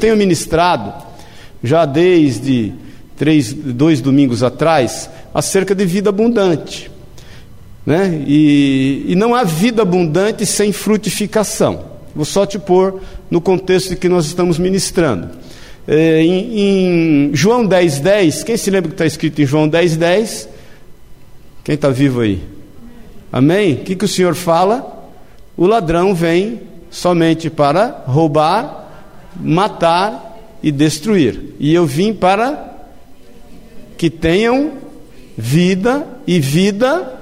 tenho ministrado, já desde três, dois domingos atrás, acerca de vida abundante. Né? E, e não há vida abundante sem frutificação. Vou só te pôr no contexto de que nós estamos ministrando. É, em, em, João 10,10, 10, quem se lembra que está escrito em João 10,10? 10? Quem está vivo aí? Amém? O que, que o Senhor fala? O ladrão vem somente para roubar, matar e destruir. E eu vim para que tenham vida e vida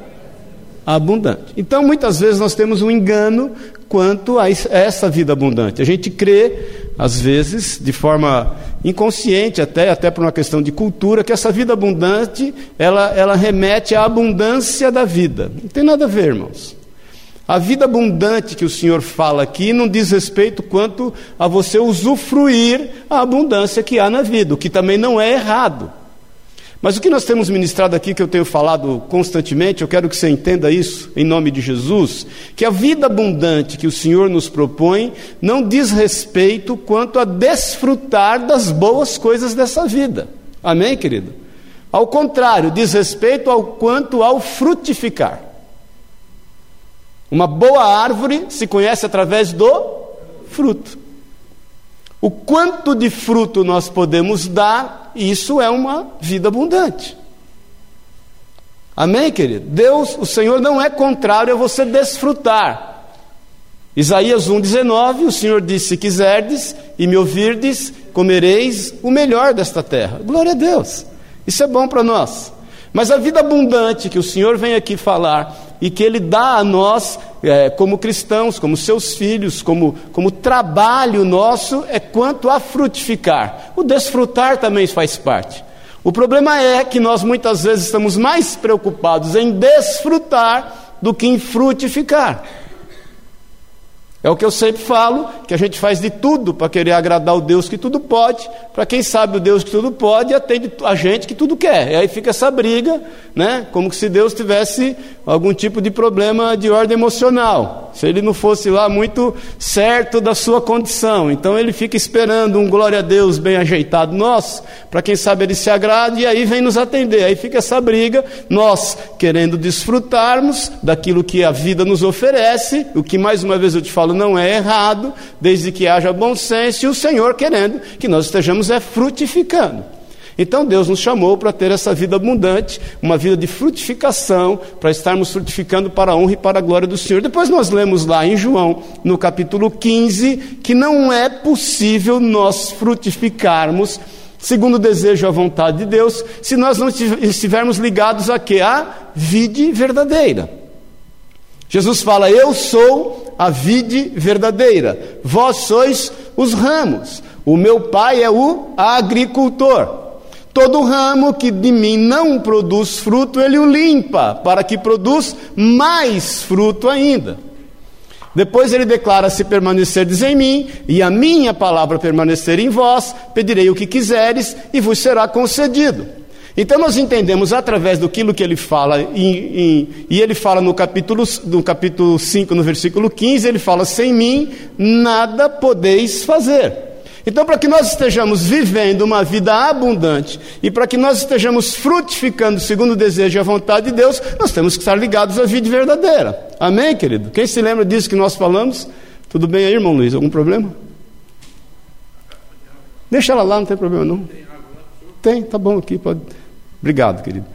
abundante. Então, muitas vezes nós temos um engano quanto a essa vida abundante. A gente crê, às vezes, de forma inconsciente, até, até por uma questão de cultura, que essa vida abundante, ela, ela remete à abundância da vida. Não tem nada a ver, irmãos. A vida abundante que o Senhor fala aqui não diz respeito quanto a você usufruir a abundância que há na vida, o que também não é errado. Mas o que nós temos ministrado aqui, que eu tenho falado constantemente, eu quero que você entenda isso, em nome de Jesus, que a vida abundante que o Senhor nos propõe não diz respeito quanto a desfrutar das boas coisas dessa vida. Amém, querido? Ao contrário, diz respeito ao quanto ao frutificar. Uma boa árvore se conhece através do fruto. O quanto de fruto nós podemos dar isso é uma vida abundante. Amém, querido? Deus, o Senhor não é contrário a você desfrutar. Isaías 1,19, o Senhor disse: Se quiserdes e me ouvirdes, comereis o melhor desta terra. Glória a Deus. Isso é bom para nós. Mas a vida abundante que o Senhor vem aqui falar e que Ele dá a nós, é, como cristãos, como seus filhos, como, como trabalho nosso, é quanto a frutificar. O desfrutar também faz parte. O problema é que nós muitas vezes estamos mais preocupados em desfrutar do que em frutificar. É o que eu sempre falo, que a gente faz de tudo para querer agradar o Deus que tudo pode, para quem sabe o Deus que tudo pode, atende a gente que tudo quer. E aí fica essa briga, né? Como se Deus tivesse algum tipo de problema de ordem emocional. Se ele não fosse lá muito certo da sua condição. Então ele fica esperando um glória a Deus bem ajeitado nosso, para quem sabe ele se agrade e aí vem nos atender. Aí fica essa briga, nós querendo desfrutarmos daquilo que a vida nos oferece, o que mais uma vez eu te falo não é errado, desde que haja bom senso, e o Senhor querendo que nós estejamos é frutificando. Então Deus nos chamou para ter essa vida abundante, uma vida de frutificação, para estarmos frutificando para a honra e para a glória do Senhor. Depois nós lemos lá em João, no capítulo 15, que não é possível nós frutificarmos segundo o desejo e a vontade de Deus, se nós não estivermos ligados a quê? A vide verdadeira. Jesus fala: Eu sou a vide verdadeira, vós sois os ramos, o meu pai é o agricultor. Todo ramo que de mim não produz fruto, ele o limpa, para que produz mais fruto ainda. Depois ele declara: Se permanecerdes em mim, e a minha palavra permanecer em vós, pedirei o que quiseres, e vos será concedido. Então nós entendemos através do que ele fala, em, em, e ele fala no capítulo, no capítulo 5, no versículo 15, ele fala: Sem mim nada podeis fazer. Então, para que nós estejamos vivendo uma vida abundante e para que nós estejamos frutificando segundo o desejo e a vontade de Deus, nós temos que estar ligados à vida verdadeira. Amém, querido? Quem se lembra disso que nós falamos? Tudo bem aí, irmão Luiz? Algum problema? Deixa ela lá, não tem problema não. Tem, tá bom aqui, pode. Obrigado, querido.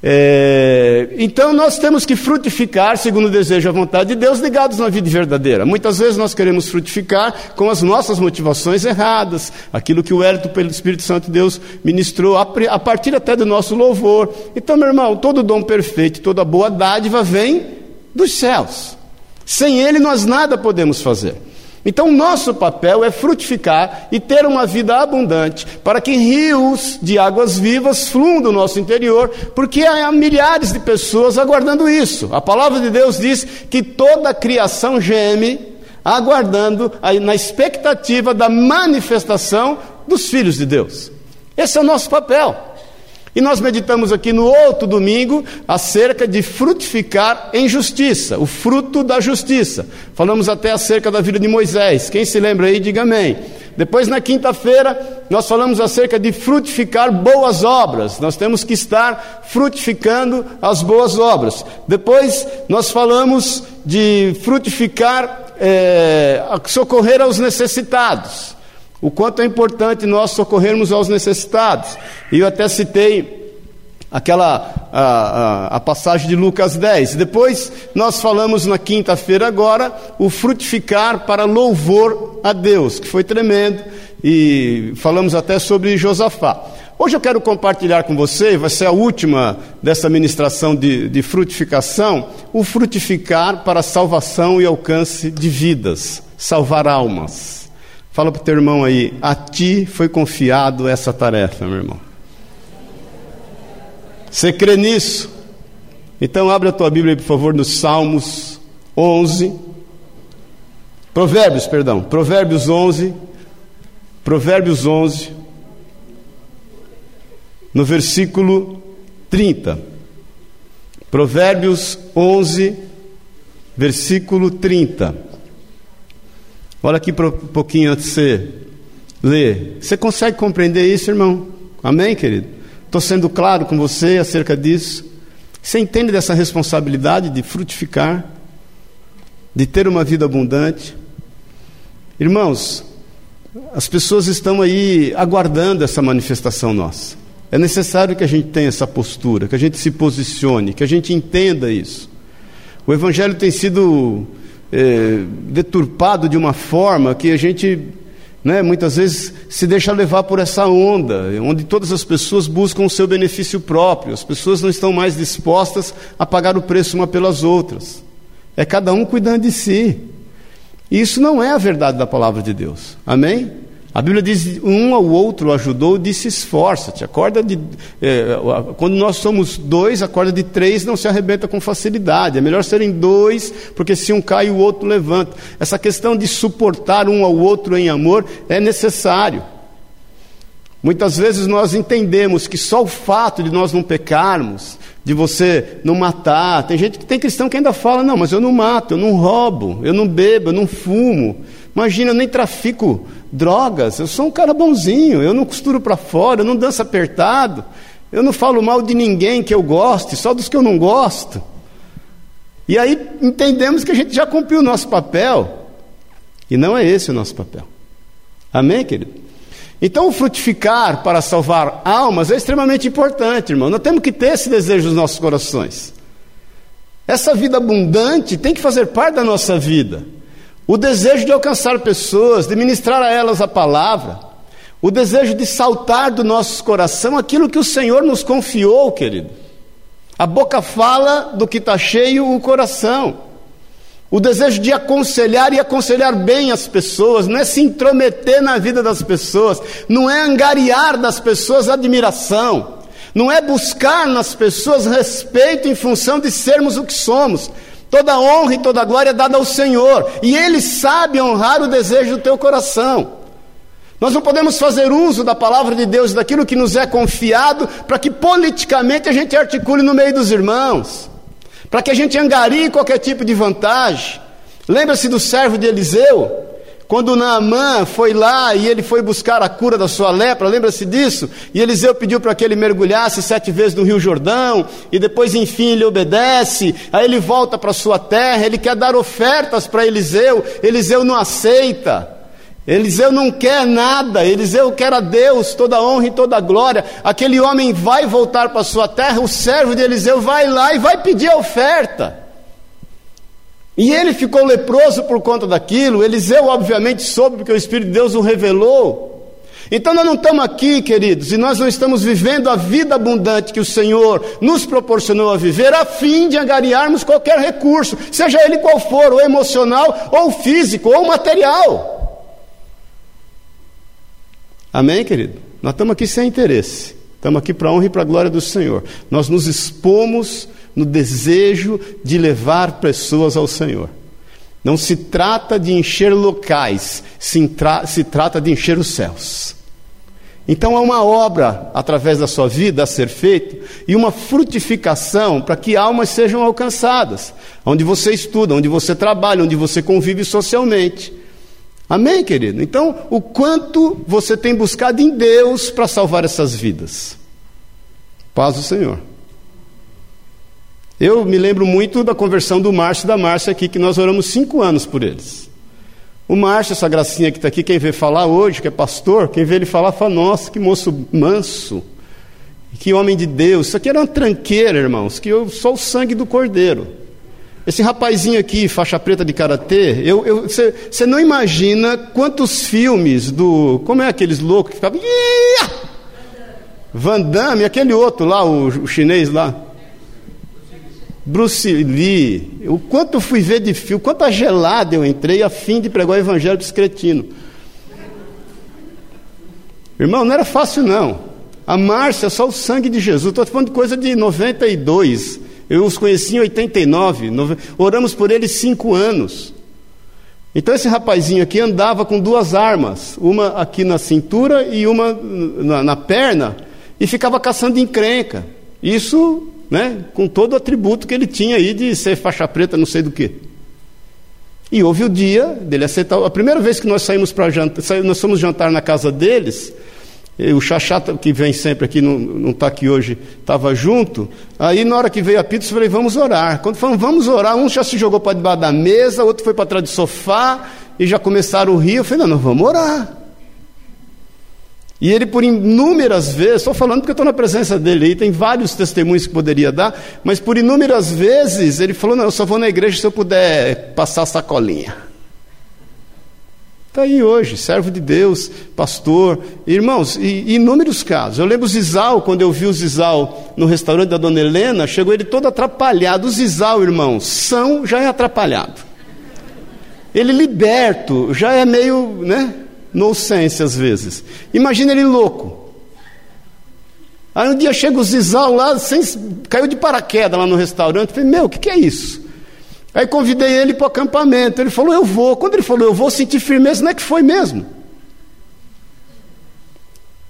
É, então nós temos que frutificar segundo o desejo e a vontade de Deus, ligados na vida verdadeira. Muitas vezes nós queremos frutificar com as nossas motivações erradas, aquilo que o Hérito pelo Espírito Santo de Deus ministrou, a partir até do nosso louvor. Então, meu irmão, todo dom perfeito, toda boa dádiva vem dos céus. Sem ele nós nada podemos fazer. Então, nosso papel é frutificar e ter uma vida abundante, para que rios de águas vivas fluam do nosso interior, porque há milhares de pessoas aguardando isso. A palavra de Deus diz que toda a criação geme, aguardando, na expectativa da manifestação dos filhos de Deus. Esse é o nosso papel. E nós meditamos aqui no outro domingo acerca de frutificar em justiça, o fruto da justiça. Falamos até acerca da vida de Moisés. Quem se lembra aí, diga amém. Depois, na quinta-feira, nós falamos acerca de frutificar boas obras. Nós temos que estar frutificando as boas obras. Depois, nós falamos de frutificar, é, socorrer aos necessitados. O quanto é importante nós socorrermos aos necessitados. E eu até citei aquela a, a, a, passagem de Lucas 10. Depois nós falamos na quinta-feira agora o frutificar para louvor a Deus, que foi tremendo, e falamos até sobre Josafá. Hoje eu quero compartilhar com você, vai ser a última dessa ministração de, de frutificação, o frutificar para salvação e alcance de vidas, salvar almas. Fala para o teu irmão aí, a ti foi confiado essa tarefa, meu irmão. Você crê nisso? Então abre a tua Bíblia, por favor, nos Salmos 11. Provérbios, perdão. Provérbios 11. Provérbios 11. No versículo 30. Provérbios 11, versículo 30. Olha aqui um pouquinho antes de você ler. Você consegue compreender isso, irmão? Amém, querido? Estou sendo claro com você acerca disso. Você entende dessa responsabilidade de frutificar, de ter uma vida abundante? Irmãos, as pessoas estão aí aguardando essa manifestação nossa. É necessário que a gente tenha essa postura, que a gente se posicione, que a gente entenda isso. O Evangelho tem sido é, deturpado de uma forma que a gente né, muitas vezes se deixa levar por essa onda, onde todas as pessoas buscam o seu benefício próprio, as pessoas não estão mais dispostas a pagar o preço uma pelas outras. É cada um cuidando de si. E isso não é a verdade da palavra de Deus. Amém? A Bíblia diz: um ao outro ajudou, disse esforça-te. A corda de. É, quando nós somos dois, a corda de três não se arrebenta com facilidade. É melhor serem dois, porque se um cai, o outro levanta. Essa questão de suportar um ao outro em amor é necessário. Muitas vezes nós entendemos que só o fato de nós não pecarmos, de você não matar, tem gente que tem cristão que ainda fala: não, mas eu não mato, eu não roubo, eu não bebo, eu não fumo. Imagina, eu nem trafico drogas, eu sou um cara bonzinho, eu não costuro para fora, eu não danço apertado, eu não falo mal de ninguém que eu goste, só dos que eu não gosto. E aí entendemos que a gente já cumpriu o nosso papel, e não é esse o nosso papel. Amém, querido? Então, frutificar para salvar almas é extremamente importante, irmão. Nós temos que ter esse desejo nos nossos corações. Essa vida abundante tem que fazer parte da nossa vida. O desejo de alcançar pessoas, de ministrar a elas a palavra, o desejo de saltar do nosso coração aquilo que o Senhor nos confiou, querido. A boca fala do que está cheio o coração. O desejo de aconselhar e aconselhar bem as pessoas, não é se intrometer na vida das pessoas, não é angariar das pessoas admiração, não é buscar nas pessoas respeito em função de sermos o que somos, Toda honra e toda glória é dada ao Senhor, e Ele sabe honrar o desejo do teu coração. Nós não podemos fazer uso da palavra de Deus, daquilo que nos é confiado, para que politicamente a gente articule no meio dos irmãos, para que a gente angarie qualquer tipo de vantagem. Lembra-se do servo de Eliseu? Quando Naamã foi lá e ele foi buscar a cura da sua lepra, lembra-se disso? E Eliseu pediu para que ele mergulhasse sete vezes no Rio Jordão, e depois, enfim, ele obedece. Aí ele volta para sua terra, ele quer dar ofertas para Eliseu, Eliseu não aceita. Eliseu não quer nada, Eliseu quer a Deus toda a honra e toda a glória. Aquele homem vai voltar para sua terra, o servo de Eliseu vai lá e vai pedir a oferta. E ele ficou leproso por conta daquilo. Eliseu, obviamente, soube porque o Espírito de Deus o revelou. Então nós não estamos aqui, queridos, e nós não estamos vivendo a vida abundante que o Senhor nos proporcionou a viver, a fim de angariarmos qualquer recurso, seja ele qual for, ou emocional, ou físico, ou material. Amém, querido? Nós estamos aqui sem interesse, estamos aqui para a honra e para a glória do Senhor. Nós nos expomos no desejo de levar pessoas ao Senhor. Não se trata de encher locais, se, se trata de encher os céus. Então há uma obra através da sua vida a ser feita e uma frutificação para que almas sejam alcançadas, onde você estuda, onde você trabalha, onde você convive socialmente. Amém, querido? Então, o quanto você tem buscado em Deus para salvar essas vidas? Paz do Senhor. Eu me lembro muito da conversão do Márcio e da Márcia aqui, que nós oramos cinco anos por eles. O Márcio, essa gracinha que está aqui, quem vê falar hoje, que é pastor, quem vê ele falar, fala: Nossa, que moço manso, que homem de Deus. Isso aqui era uma tranqueira, irmãos, que eu, só o sangue do cordeiro. Esse rapazinho aqui, faixa preta de karatê, você não imagina quantos filmes do. Como é aqueles loucos que ficavam. Van Damme, aquele outro lá, o, o chinês lá. Bruce Lee. O quanto fui ver de filme, quanta gelada eu entrei a fim de pregar o evangelho discretino. Irmão, não era fácil não. A Márcia, só o sangue de Jesus. Estou falando de coisa de 92. Eu os conheci em 89, oramos por eles cinco anos. Então esse rapazinho aqui andava com duas armas, uma aqui na cintura e uma na, na perna, e ficava caçando encrenca. Isso, né, com todo o atributo que ele tinha aí de ser faixa preta, não sei do que. E houve o dia dele aceitar. A primeira vez que nós saímos para jantar, nós fomos jantar na casa deles, o Xaxá, que vem sempre aqui, não está aqui hoje, estava junto. Aí, na hora que veio a pizza, eu falei, vamos orar. Quando falamos, vamos orar, um já se jogou para debaixo da mesa, outro foi para trás do sofá, e já começaram a rir. Eu falei, não, não, vamos orar. E ele, por inúmeras vezes, estou falando porque estou na presença dele aí, tem vários testemunhos que poderia dar, mas por inúmeras vezes ele falou: Não, eu só vou na igreja se eu puder passar sacolinha. Está aí hoje, servo de Deus, pastor. Irmãos, e, inúmeros casos. Eu lembro o Zizal, quando eu vi o Zizal no restaurante da dona Helena, chegou ele todo atrapalhado. O Zizal, irmãos, são já é atrapalhado. Ele liberto, já é meio, né, no sense às vezes. Imagina ele louco. Aí um dia chega o Zizal lá, sem, caiu de paraquedas lá no restaurante. Falei, meu, o que, que é isso? Aí convidei ele para o acampamento. Ele falou, eu vou. Quando ele falou, eu vou sentir firmeza, não é que foi mesmo.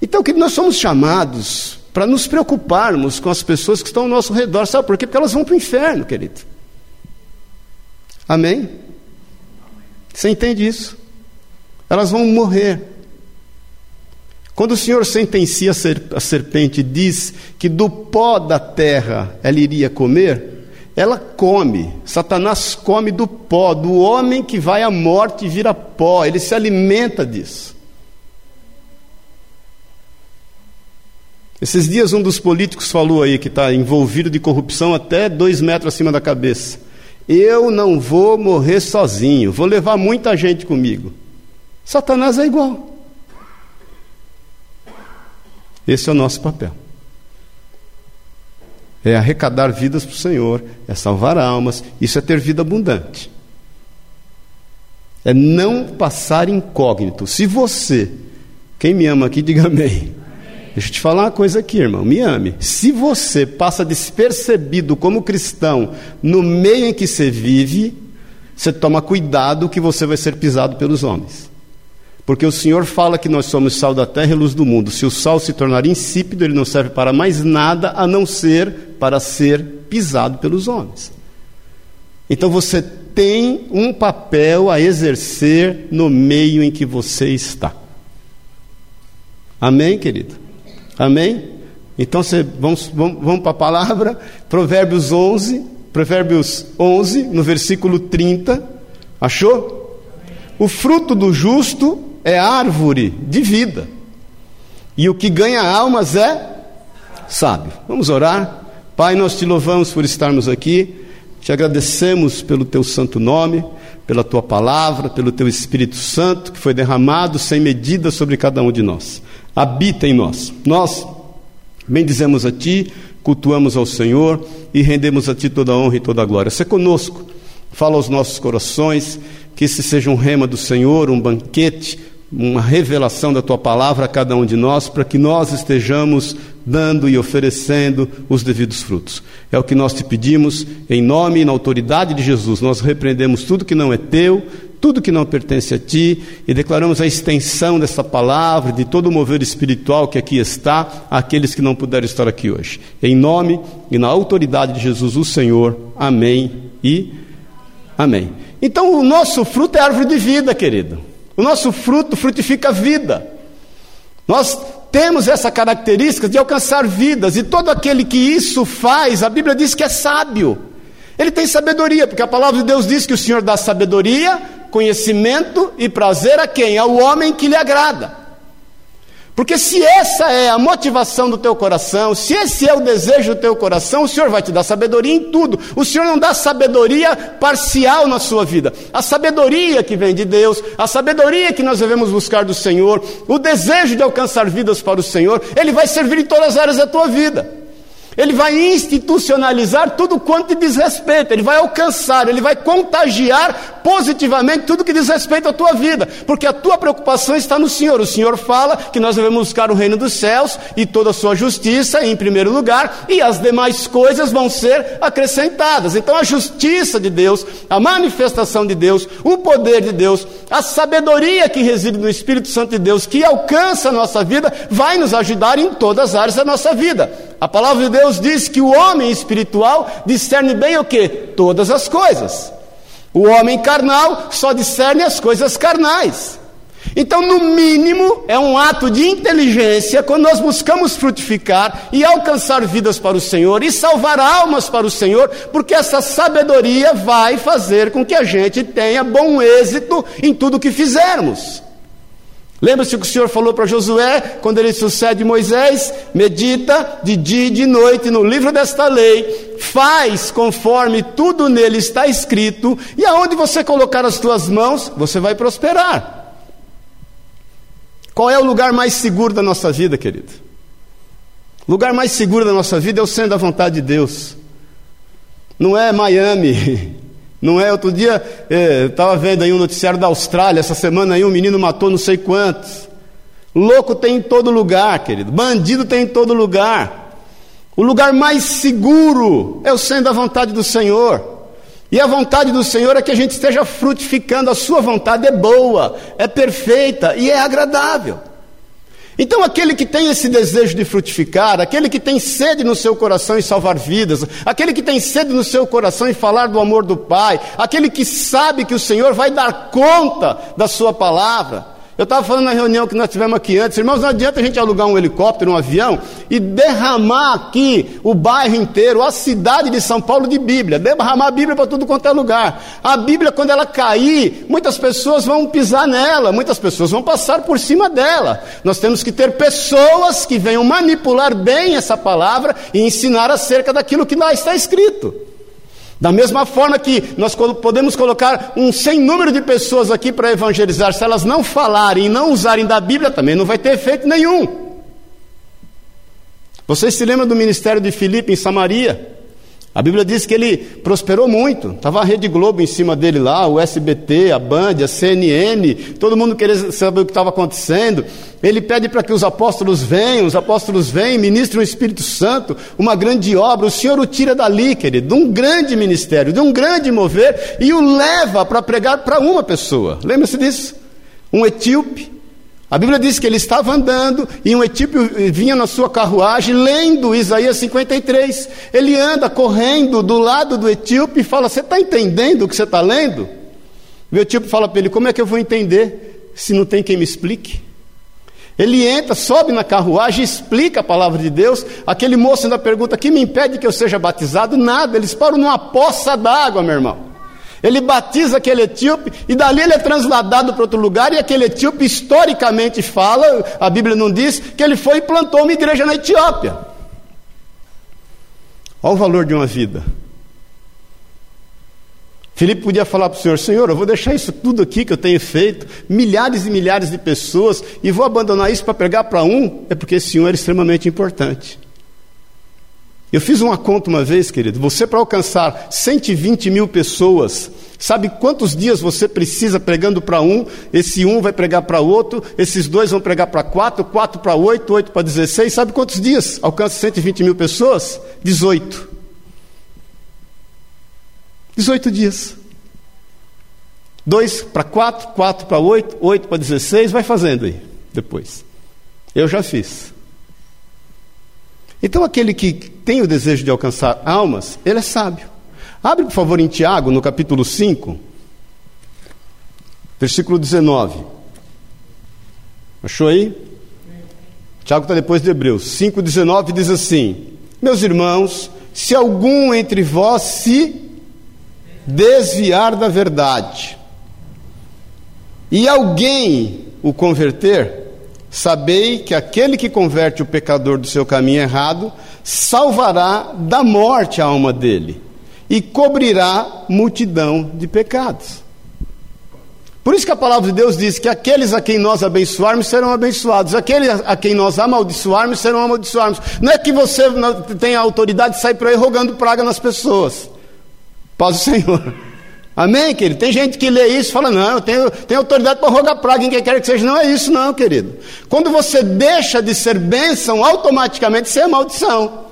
Então, que nós somos chamados para nos preocuparmos com as pessoas que estão ao nosso redor. Sabe por quê? Porque elas vão para o inferno, querido. Amém? Você entende isso? Elas vão morrer. Quando o Senhor sentencia a serpente e diz que do pó da terra ela iria comer, ela come, Satanás come do pó, do homem que vai à morte e vira pó, ele se alimenta disso. Esses dias um dos políticos falou aí que está envolvido de corrupção até dois metros acima da cabeça. Eu não vou morrer sozinho, vou levar muita gente comigo. Satanás é igual. Esse é o nosso papel é arrecadar vidas para o Senhor, é salvar almas, isso é ter vida abundante. É não passar incógnito. Se você, quem me ama aqui, diga amém. Deixa eu te falar uma coisa aqui, irmão, me ame. Se você passa despercebido como cristão no meio em que você vive, você toma cuidado que você vai ser pisado pelos homens. Porque o Senhor fala que nós somos sal da terra e luz do mundo. Se o sal se tornar insípido, ele não serve para mais nada a não ser para ser pisado pelos homens. Então você tem um papel a exercer no meio em que você está. Amém, querido? Amém? Então você, vamos, vamos, vamos para a palavra, Provérbios 11, Provérbios 11, no versículo 30. Achou? O fruto do justo é árvore de vida. E o que ganha almas é sábio. Vamos orar? Pai, nós te louvamos por estarmos aqui, te agradecemos pelo teu santo nome, pela tua palavra, pelo teu Espírito Santo que foi derramado sem medida sobre cada um de nós. Habita em nós. Nós bendizemos a ti, cultuamos ao Senhor e rendemos a ti toda a honra e toda a glória. Se conosco, fala aos nossos corações, que esse seja um rema do Senhor, um banquete uma revelação da tua palavra a cada um de nós, para que nós estejamos dando e oferecendo os devidos frutos. É o que nós te pedimos, em nome e na autoridade de Jesus. Nós repreendemos tudo que não é teu, tudo que não pertence a ti, e declaramos a extensão dessa palavra, de todo o mover espiritual que aqui está, àqueles que não puderam estar aqui hoje. Em nome e na autoridade de Jesus, o Senhor. Amém e amém. Então, o nosso fruto é árvore de vida, querido. O nosso fruto frutifica vida. Nós temos essa característica de alcançar vidas, e todo aquele que isso faz, a Bíblia diz que é sábio. Ele tem sabedoria, porque a palavra de Deus diz que o Senhor dá sabedoria, conhecimento e prazer a quem? Ao homem que lhe agrada. Porque se essa é a motivação do teu coração, se esse é o desejo do teu coração, o Senhor vai te dar sabedoria em tudo. O Senhor não dá sabedoria parcial na sua vida. A sabedoria que vem de Deus, a sabedoria que nós devemos buscar do Senhor, o desejo de alcançar vidas para o Senhor, ele vai servir em todas as áreas da tua vida. Ele vai institucionalizar tudo quanto diz respeito, ele vai alcançar, ele vai contagiar positivamente tudo que diz respeito à tua vida, porque a tua preocupação está no Senhor. O Senhor fala que nós devemos buscar o reino dos céus e toda a sua justiça em primeiro lugar, e as demais coisas vão ser acrescentadas. Então a justiça de Deus, a manifestação de Deus, o poder de Deus, a sabedoria que reside no Espírito Santo de Deus, que alcança a nossa vida, vai nos ajudar em todas as áreas da nossa vida. A palavra de Deus diz que o homem espiritual discerne bem o que? Todas as coisas. O homem carnal só discerne as coisas carnais. Então, no mínimo, é um ato de inteligência quando nós buscamos frutificar e alcançar vidas para o Senhor e salvar almas para o Senhor, porque essa sabedoria vai fazer com que a gente tenha bom êxito em tudo que fizermos. Lembra-se que o Senhor falou para Josué, quando ele sucede Moisés? Medita de dia e de noite no livro desta lei, faz conforme tudo nele está escrito, e aonde você colocar as tuas mãos, você vai prosperar. Qual é o lugar mais seguro da nossa vida, querido? O lugar mais seguro da nossa vida é o centro da vontade de Deus. Não é Miami, Não é? Outro dia estava é, vendo aí um noticiário da Austrália, essa semana aí um menino matou não sei quantos. Louco tem em todo lugar, querido. Bandido tem em todo lugar. O lugar mais seguro é o sendo da vontade do Senhor. E a vontade do Senhor é que a gente esteja frutificando, a sua vontade é boa, é perfeita e é agradável. Então, aquele que tem esse desejo de frutificar, aquele que tem sede no seu coração em salvar vidas, aquele que tem sede no seu coração em falar do amor do Pai, aquele que sabe que o Senhor vai dar conta da Sua palavra, eu estava falando na reunião que nós tivemos aqui antes, irmãos, não adianta a gente alugar um helicóptero, um avião e derramar aqui o bairro inteiro, a cidade de São Paulo de Bíblia, derramar a Bíblia para tudo quanto é lugar. A Bíblia, quando ela cair, muitas pessoas vão pisar nela, muitas pessoas vão passar por cima dela. Nós temos que ter pessoas que venham manipular bem essa palavra e ensinar acerca daquilo que lá está escrito. Da mesma forma que nós podemos colocar um sem número de pessoas aqui para evangelizar, se elas não falarem e não usarem da Bíblia, também não vai ter efeito nenhum. Vocês se lembram do ministério de Filipe em Samaria? A Bíblia diz que ele prosperou muito. Estava a Rede Globo em cima dele lá, o SBT, a Band, a CNN, todo mundo queria saber o que estava acontecendo. Ele pede para que os apóstolos venham, os apóstolos vêm, ministram o Espírito Santo, uma grande obra. O Senhor o tira dali, querido, de um grande ministério, de um grande mover, e o leva para pregar para uma pessoa. Lembra-se disso? Um etíope a Bíblia diz que ele estava andando e um etíope vinha na sua carruagem lendo Isaías 53. Ele anda correndo do lado do etíope e fala: Você está entendendo o que você está lendo? O etíope fala para ele: Como é que eu vou entender se não tem quem me explique? Ele entra, sobe na carruagem, explica a palavra de Deus. Aquele moço ainda pergunta: Que me impede que eu seja batizado? Nada, eles param numa poça d'água, meu irmão. Ele batiza aquele etíope e dali ele é transladado para outro lugar. E aquele etíope, historicamente fala, a Bíblia não diz, que ele foi e plantou uma igreja na Etiópia. Olha o valor de uma vida. Filipe podia falar para o Senhor: Senhor, eu vou deixar isso tudo aqui que eu tenho feito, milhares e milhares de pessoas, e vou abandonar isso para pregar para um, é porque esse um era extremamente importante. Eu fiz uma conta uma vez, querido. Você, para alcançar 120 mil pessoas, sabe quantos dias você precisa pregando para um? Esse um vai pregar para outro, esses dois vão pregar para quatro, quatro para oito, oito para 16. Sabe quantos dias alcança 120 mil pessoas? 18. 18 dias. Dois para quatro, quatro para oito, oito para 16, vai fazendo aí, depois. Eu já fiz. Então, aquele que tem o desejo de alcançar almas, ele é sábio. Abre, por favor, em Tiago, no capítulo 5, versículo 19. Achou aí? Tiago está depois de Hebreus 5,19 diz assim: Meus irmãos, se algum entre vós se desviar da verdade e alguém o converter, sabei que aquele que converte o pecador do seu caminho errado salvará da morte a alma dele e cobrirá multidão de pecados. Por isso que a palavra de Deus diz que aqueles a quem nós abençoarmos serão abençoados, aqueles a quem nós amaldiçoarmos serão amaldiçoados. Não é que você tenha autoridade de sair por aí rogando praga nas pessoas. Paz do Senhor. Amém, querido? Tem gente que lê isso e fala: não, eu tenho, tenho autoridade para rogar praga em quem quer que seja. Não é isso, não, querido. Quando você deixa de ser bênção, automaticamente você é maldição.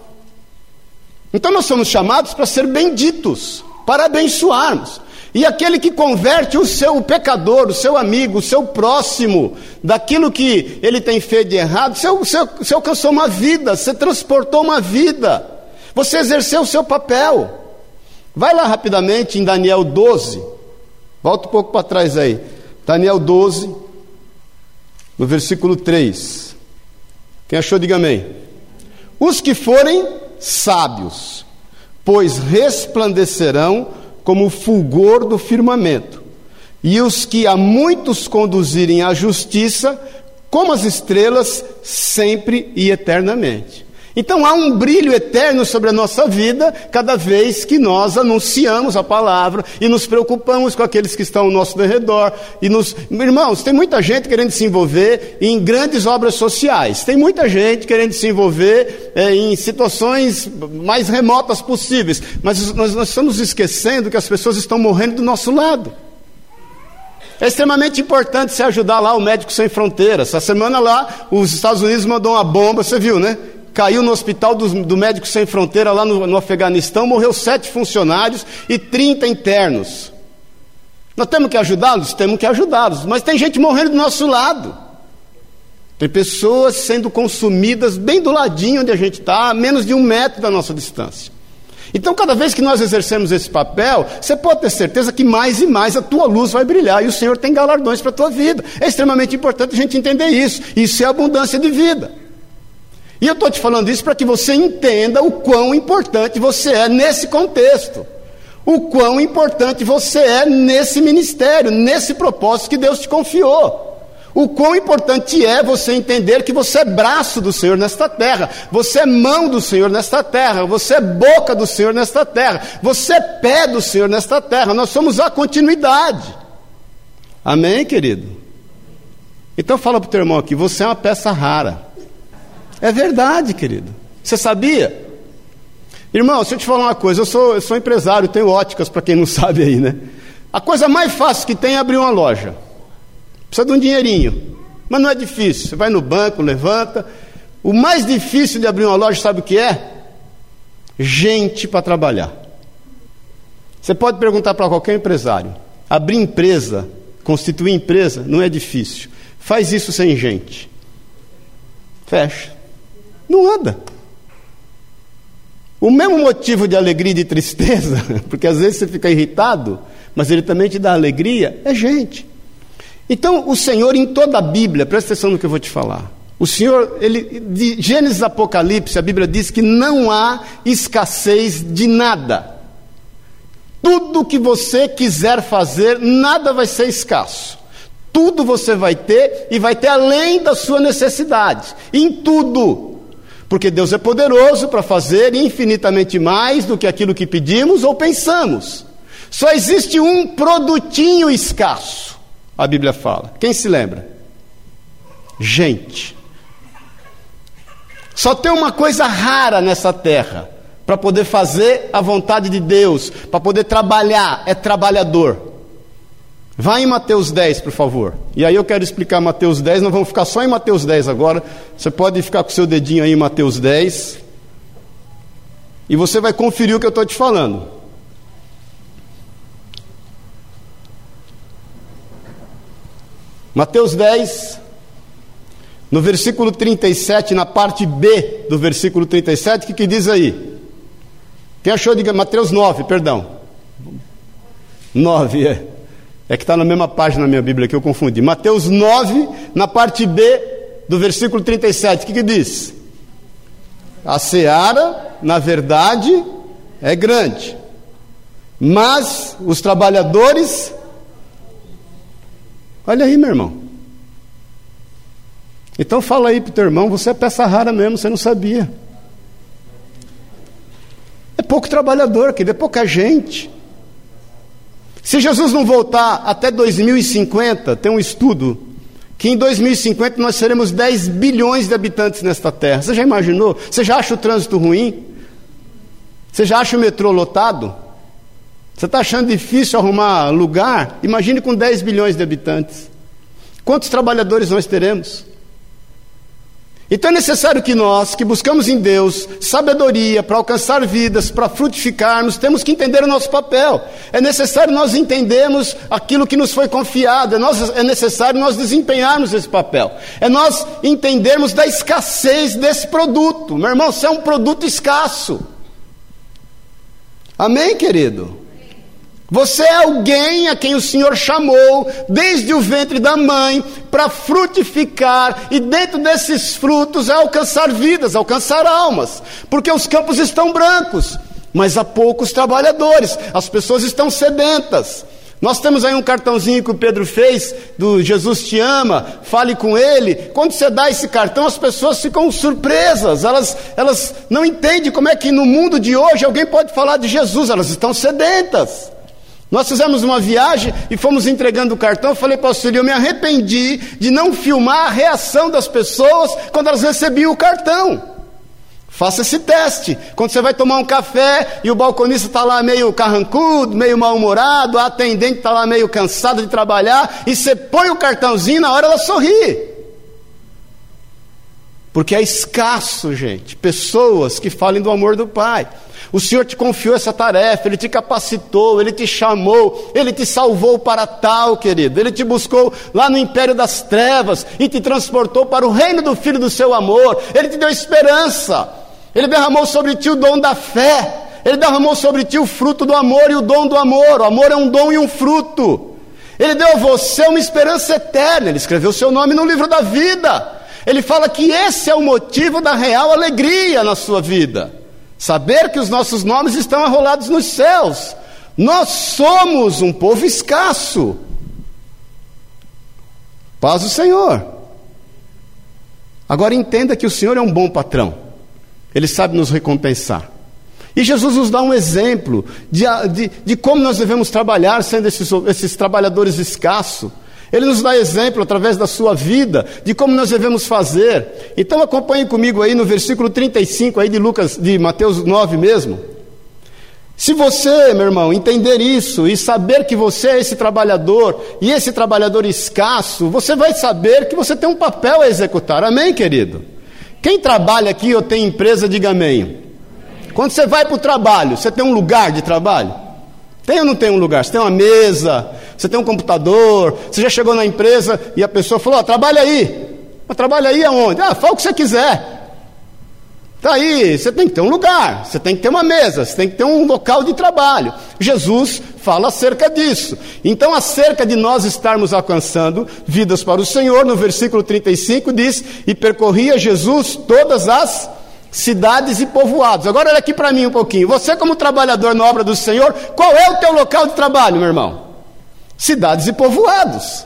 Então nós somos chamados para ser benditos, para abençoarmos. E aquele que converte o seu pecador, o seu amigo, o seu próximo, daquilo que ele tem feito de errado, você, você, você alcançou uma vida, você transportou uma vida, você exerceu o seu papel. Vai lá rapidamente em Daniel 12. Volta um pouco para trás aí. Daniel 12, no versículo 3. Quem achou, diga amém. Os que forem sábios, pois resplandecerão como o fulgor do firmamento, e os que a muitos conduzirem à justiça, como as estrelas, sempre e eternamente. Então há um brilho eterno sobre a nossa vida cada vez que nós anunciamos a palavra e nos preocupamos com aqueles que estão ao nosso redor. E nos... Irmãos, tem muita gente querendo se envolver em grandes obras sociais, tem muita gente querendo se envolver é, em situações mais remotas possíveis, mas nós, nós estamos esquecendo que as pessoas estão morrendo do nosso lado. É extremamente importante se ajudar lá o Médico Sem Fronteiras. Essa semana lá, os Estados Unidos mandou uma bomba, você viu, né? Caiu no hospital do, do Médico Sem Fronteira lá no, no Afeganistão, morreu sete funcionários e 30 internos. Nós temos que ajudá-los? Temos que ajudá-los, mas tem gente morrendo do nosso lado. Tem pessoas sendo consumidas bem do ladinho onde a gente está, a menos de um metro da nossa distância. Então, cada vez que nós exercemos esse papel, você pode ter certeza que mais e mais a tua luz vai brilhar e o Senhor tem galardões para a tua vida. É extremamente importante a gente entender isso. Isso é abundância de vida. E eu estou te falando isso para que você entenda o quão importante você é nesse contexto. O quão importante você é nesse ministério, nesse propósito que Deus te confiou. O quão importante é você entender que você é braço do Senhor nesta terra, você é mão do Senhor nesta terra, você é boca do Senhor nesta terra, você é pé do Senhor nesta terra. Nós somos a continuidade. Amém, querido? Então fala para o teu irmão aqui, você é uma peça rara. É verdade, querido. Você sabia? Irmão, se eu te falar uma coisa, eu sou, eu sou empresário, tenho óticas, para quem não sabe aí, né? A coisa mais fácil que tem é abrir uma loja. Precisa de um dinheirinho. Mas não é difícil. Você vai no banco, levanta. O mais difícil de abrir uma loja, sabe o que é? Gente para trabalhar. Você pode perguntar para qualquer empresário: abrir empresa, constituir empresa, não é difícil. Faz isso sem gente. Fecha. Não anda. O mesmo motivo de alegria e de tristeza, porque às vezes você fica irritado, mas ele também te dá alegria, é gente. Então, o Senhor, em toda a Bíblia, presta atenção no que eu vou te falar. O Senhor, ele, de Gênesis Apocalipse, a Bíblia diz que não há escassez de nada. Tudo que você quiser fazer, nada vai ser escasso. Tudo você vai ter e vai ter além da sua necessidade. Em tudo. Porque Deus é poderoso para fazer infinitamente mais do que aquilo que pedimos ou pensamos. Só existe um produtinho escasso, a Bíblia fala. Quem se lembra? Gente. Só tem uma coisa rara nessa terra para poder fazer a vontade de Deus, para poder trabalhar, é trabalhador. Vá em Mateus 10, por favor. E aí eu quero explicar Mateus 10, nós vamos ficar só em Mateus 10 agora. Você pode ficar com seu dedinho aí em Mateus 10. E você vai conferir o que eu estou te falando. Mateus 10, no versículo 37, na parte B do versículo 37, o que, que diz aí? Quem achou de Mateus 9, perdão. 9, é. É que está na mesma página na minha Bíblia que eu confundi. Mateus 9, na parte B do versículo 37, o que, que diz? A seara, na verdade, é grande, mas os trabalhadores. Olha aí, meu irmão. Então fala aí para o teu irmão, você é peça rara mesmo, você não sabia. É pouco trabalhador, querido, é pouca gente. Se Jesus não voltar até 2050, tem um estudo que em 2050 nós seremos 10 bilhões de habitantes nesta terra. Você já imaginou? Você já acha o trânsito ruim? Você já acha o metrô lotado? Você está achando difícil arrumar lugar? Imagine com 10 bilhões de habitantes. Quantos trabalhadores nós teremos? Então é necessário que nós, que buscamos em Deus sabedoria para alcançar vidas, para frutificarmos, temos que entender o nosso papel. É necessário nós entendermos aquilo que nos foi confiado, é, nós, é necessário nós desempenharmos esse papel. É nós entendermos da escassez desse produto. Meu irmão, você é um produto escasso. Amém, querido? Você é alguém a quem o Senhor chamou desde o ventre da mãe para frutificar e dentro desses frutos é alcançar vidas, alcançar almas, porque os campos estão brancos, mas há poucos trabalhadores, as pessoas estão sedentas. Nós temos aí um cartãozinho que o Pedro fez do Jesus te ama, fale com ele. Quando você dá esse cartão, as pessoas ficam surpresas, elas, elas não entendem como é que no mundo de hoje alguém pode falar de Jesus, elas estão sedentas. Nós fizemos uma viagem e fomos entregando o cartão. Eu falei para o auxílio, eu me arrependi de não filmar a reação das pessoas quando elas recebiam o cartão. Faça esse teste. Quando você vai tomar um café e o balconista está lá meio carrancudo, meio mal-humorado, a atendente está lá meio cansada de trabalhar, e você põe o cartãozinho, na hora ela sorri. Porque é escasso, gente, pessoas que falem do amor do Pai. O Senhor te confiou essa tarefa, Ele te capacitou, Ele te chamou, Ele te salvou para tal, querido. Ele te buscou lá no império das trevas e te transportou para o reino do Filho do seu amor. Ele te deu esperança. Ele derramou sobre ti o dom da fé. Ele derramou sobre ti o fruto do amor e o dom do amor. O amor é um dom e um fruto. Ele deu a você uma esperança eterna. Ele escreveu seu nome no livro da vida. Ele fala que esse é o motivo da real alegria na sua vida. Saber que os nossos nomes estão arrolados nos céus. Nós somos um povo escasso. Paz do Senhor. Agora entenda que o Senhor é um bom patrão. Ele sabe nos recompensar. E Jesus nos dá um exemplo de, de, de como nós devemos trabalhar sendo esses, esses trabalhadores escassos. Ele nos dá exemplo através da sua vida de como nós devemos fazer. Então acompanhe comigo aí no versículo 35 aí de Lucas, de Mateus 9 mesmo. Se você, meu irmão, entender isso e saber que você é esse trabalhador e esse trabalhador escasso, você vai saber que você tem um papel a executar. Amém, querido? Quem trabalha aqui ou tem empresa, diga amém. Quando você vai para o trabalho, você tem um lugar de trabalho? Tem ou não tem um lugar? Você tem uma mesa, você tem um computador, você já chegou na empresa e a pessoa falou: oh, trabalha aí. Mas trabalha aí aonde? Ah, fala o que você quiser. Está aí, você tem que ter um lugar, você tem que ter uma mesa, você tem que ter um local de trabalho. Jesus fala acerca disso. Então, acerca de nós estarmos alcançando vidas para o Senhor, no versículo 35 diz: E percorria Jesus todas as cidades e povoados. Agora olha aqui para mim um pouquinho. Você como trabalhador na obra do Senhor, qual é o teu local de trabalho, meu irmão? Cidades e povoados.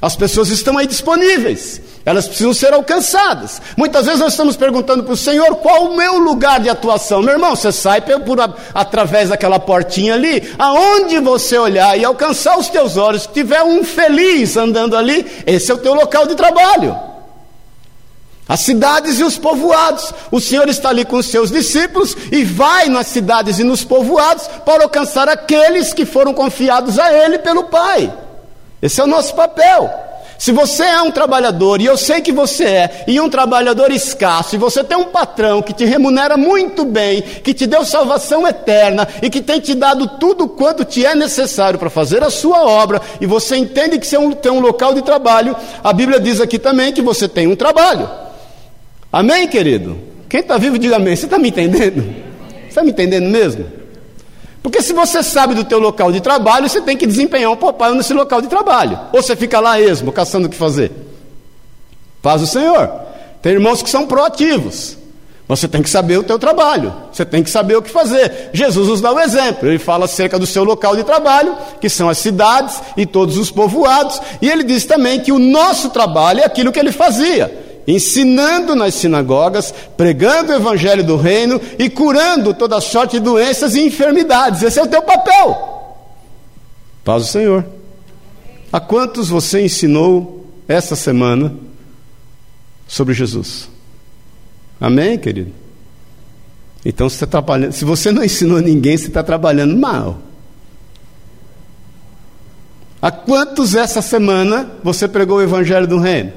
As pessoas estão aí disponíveis, elas precisam ser alcançadas. Muitas vezes nós estamos perguntando para o Senhor qual o meu lugar de atuação. Meu irmão, você sai por, através daquela portinha ali, aonde você olhar e alcançar os teus olhos, se tiver um feliz andando ali, esse é o teu local de trabalho as cidades e os povoados. O Senhor está ali com os seus discípulos e vai nas cidades e nos povoados para alcançar aqueles que foram confiados a Ele pelo Pai. Esse é o nosso papel. Se você é um trabalhador, e eu sei que você é, e um trabalhador escasso, e você tem um patrão que te remunera muito bem, que te deu salvação eterna e que tem te dado tudo quanto te é necessário para fazer a sua obra, e você entende que você tem um local de trabalho, a Bíblia diz aqui também que você tem um trabalho. Amém, querido? Quem está vivo, diga amém. Você está me entendendo? Você está me entendendo mesmo? Porque se você sabe do teu local de trabalho, você tem que desempenhar um papel nesse local de trabalho. Ou você fica lá esmo, caçando o que fazer. Faz o Senhor. Tem irmãos que são proativos. Você tem que saber o teu trabalho, você tem que saber o que fazer. Jesus nos dá o exemplo, ele fala acerca do seu local de trabalho, que são as cidades e todos os povoados, e ele diz também que o nosso trabalho é aquilo que ele fazia ensinando nas sinagogas, pregando o evangelho do reino e curando toda sorte de doenças e enfermidades. Esse é o teu papel. Paz o Senhor. A quantos você ensinou essa semana sobre Jesus? Amém, querido? Então, você está trabalhando, se você não ensinou ninguém, você está trabalhando mal. A quantos essa semana você pregou o Evangelho do Reino?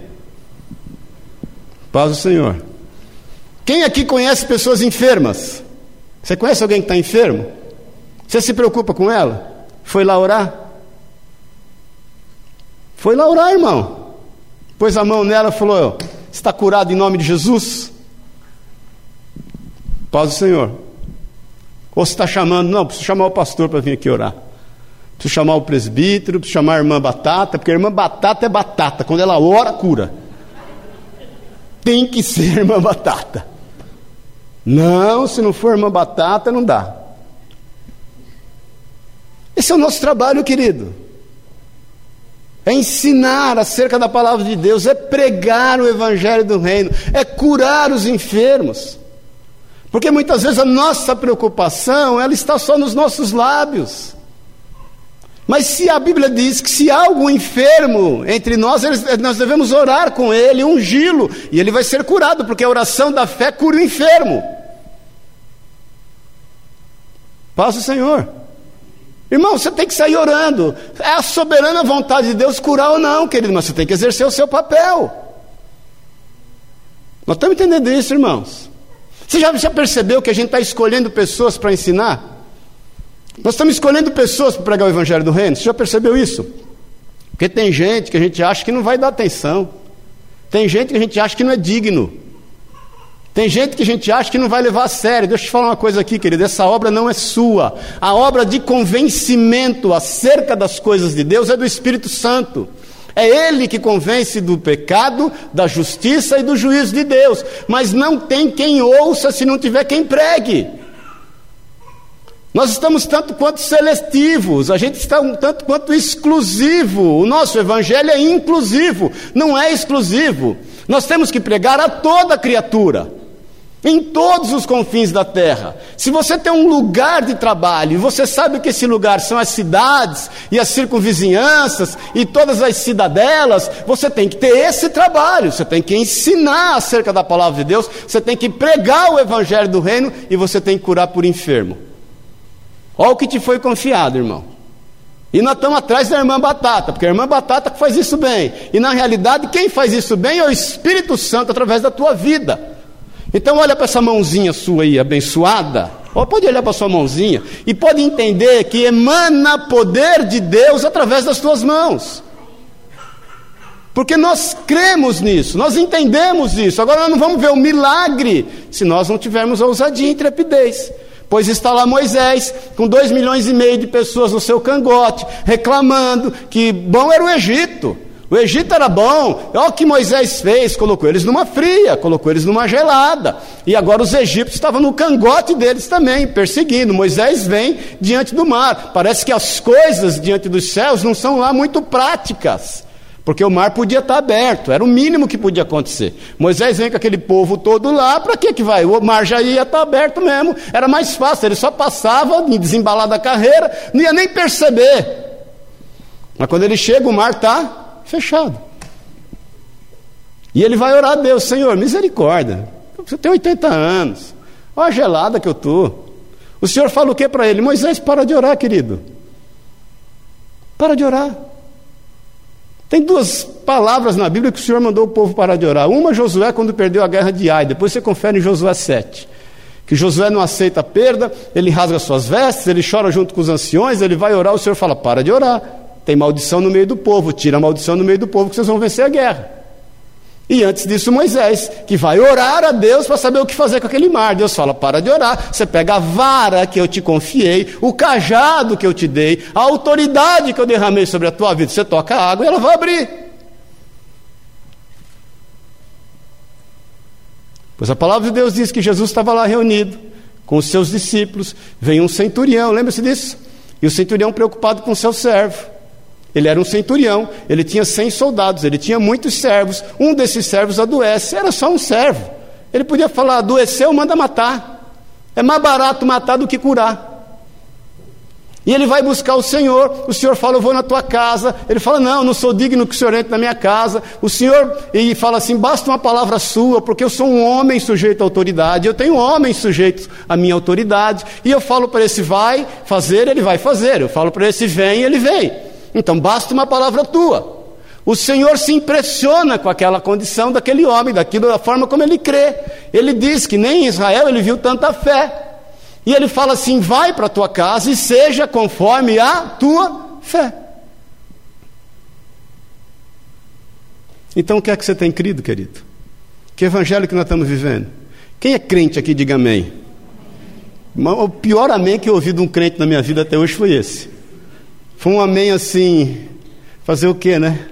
Paz do Senhor. Quem aqui conhece pessoas enfermas? Você conhece alguém que está enfermo? Você se preocupa com ela? Foi lá orar? Foi lá orar, irmão. Pôs a mão nela e falou: Está curado em nome de Jesus? Paz do Senhor. Ou você está chamando, não, preciso chamar o pastor para vir aqui orar. Preciso chamar o presbítero, preciso chamar a irmã Batata, porque a irmã Batata é batata, quando ela ora, cura. Tem que ser irmã Batata. Não, se não for irmã Batata, não dá. Esse é o nosso trabalho, querido. É ensinar acerca da palavra de Deus, é pregar o evangelho do reino, é curar os enfermos. Porque muitas vezes a nossa preocupação, ela está só nos nossos lábios. Mas se a Bíblia diz que se há algum enfermo entre nós, nós devemos orar com ele, ungí-lo, e ele vai ser curado, porque a oração da fé cura o enfermo. Paz o Senhor. Irmão, você tem que sair orando. É a soberana vontade de Deus curar ou não, querido, mas você tem que exercer o seu papel. Nós estamos entendendo isso, irmãos. Você já, já percebeu que a gente está escolhendo pessoas para ensinar? Nós estamos escolhendo pessoas para pregar o Evangelho do Reino. Você já percebeu isso? Porque tem gente que a gente acha que não vai dar atenção. Tem gente que a gente acha que não é digno. Tem gente que a gente acha que não vai levar a sério. Deixa eu te falar uma coisa aqui, querido. Essa obra não é sua. A obra de convencimento acerca das coisas de Deus é do Espírito Santo. É Ele que convence do pecado, da justiça e do juízo de Deus. Mas não tem quem ouça se não tiver quem pregue. Nós estamos tanto quanto seletivos, a gente está um tanto quanto exclusivo. O nosso evangelho é inclusivo, não é exclusivo. Nós temos que pregar a toda criatura em todos os confins da terra. Se você tem um lugar de trabalho e você sabe que esse lugar são as cidades e as circunvizinhanças e todas as cidadelas, você tem que ter esse trabalho, você tem que ensinar acerca da palavra de Deus, você tem que pregar o evangelho do reino e você tem que curar por enfermo. Olha o que te foi confiado, irmão. E nós estamos atrás da irmã Batata, porque a irmã Batata faz isso bem. E na realidade, quem faz isso bem é o Espírito Santo através da tua vida. Então olha para essa mãozinha sua aí, abençoada. Ou pode olhar para sua mãozinha e pode entender que emana poder de Deus através das tuas mãos. Porque nós cremos nisso, nós entendemos isso. Agora nós não vamos ver o milagre se nós não tivermos ousadia e intrepidez. Pois está lá Moisés, com dois milhões e meio de pessoas no seu cangote, reclamando que bom era o Egito. O Egito era bom, olha o que Moisés fez: colocou eles numa fria, colocou eles numa gelada, e agora os egípcios estavam no cangote deles também, perseguindo. Moisés vem diante do mar. Parece que as coisas diante dos céus não são lá muito práticas, porque o mar podia estar aberto, era o mínimo que podia acontecer. Moisés vem com aquele povo todo lá, para que que vai? O mar já ia estar aberto mesmo, era mais fácil, ele só passava, desembalar da carreira, não ia nem perceber. Mas quando ele chega, o mar está Fechado. E ele vai orar a Deus, Senhor, misericórdia. Você tem 80 anos. Olha a gelada que eu estou. O Senhor fala o que para ele? Moisés, para de orar, querido. Para de orar. Tem duas palavras na Bíblia que o Senhor mandou o povo parar de orar. Uma, Josué, quando perdeu a guerra de Ai. Depois você confere em Josué 7. Que Josué não aceita a perda, ele rasga suas vestes, ele chora junto com os anciões, ele vai orar, o Senhor fala: para de orar. Tem maldição no meio do povo, tira a maldição no meio do povo que vocês vão vencer a guerra. E antes disso, Moisés, que vai orar a Deus para saber o que fazer com aquele mar. Deus fala: para de orar, você pega a vara que eu te confiei, o cajado que eu te dei, a autoridade que eu derramei sobre a tua vida. Você toca a água e ela vai abrir. Pois a palavra de Deus diz que Jesus estava lá reunido com os seus discípulos. Vem um centurião, lembra-se disso? E o centurião preocupado com o seu servo. Ele era um centurião, ele tinha 100 soldados, ele tinha muitos servos. Um desses servos adoece, era só um servo. Ele podia falar: adoeceu, manda matar. É mais barato matar do que curar. E ele vai buscar o Senhor, o Senhor fala, eu vou na tua casa. Ele fala, não, não sou digno que o Senhor entre na minha casa. O Senhor, e fala assim, basta uma palavra sua, porque eu sou um homem sujeito à autoridade, eu tenho homens sujeitos à minha autoridade. E eu falo para esse vai fazer, ele vai fazer. Eu falo para esse vem, ele vem. Então basta uma palavra tua. O Senhor se impressiona com aquela condição daquele homem, daquilo da forma como ele crê. Ele diz que nem em Israel ele viu tanta fé. E ele fala assim: vai para a tua casa e seja conforme a tua fé. Então o que é que você tem crido, querido? Que evangelho que nós estamos vivendo? Quem é crente aqui, diga amém. O pior amém que eu ouvi de um crente na minha vida até hoje foi esse. Foi um amém assim, fazer o quê, né?